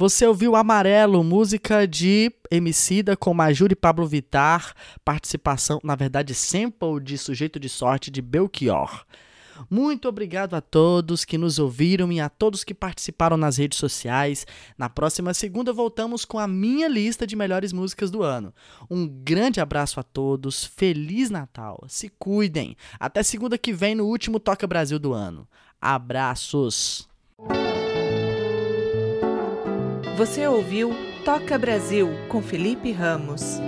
Você ouviu Amarelo, música de Emicida com Majuri Pablo Vitar, participação, na verdade, sample de Sujeito de Sorte de Belchior. Muito obrigado a todos que nos ouviram e a todos que participaram nas redes sociais. Na próxima segunda voltamos com a minha lista de melhores músicas do ano. Um grande abraço a todos, feliz Natal, se cuidem. Até segunda que vem no último Toca Brasil do ano. Abraços. Você ouviu Toca Brasil com Felipe Ramos.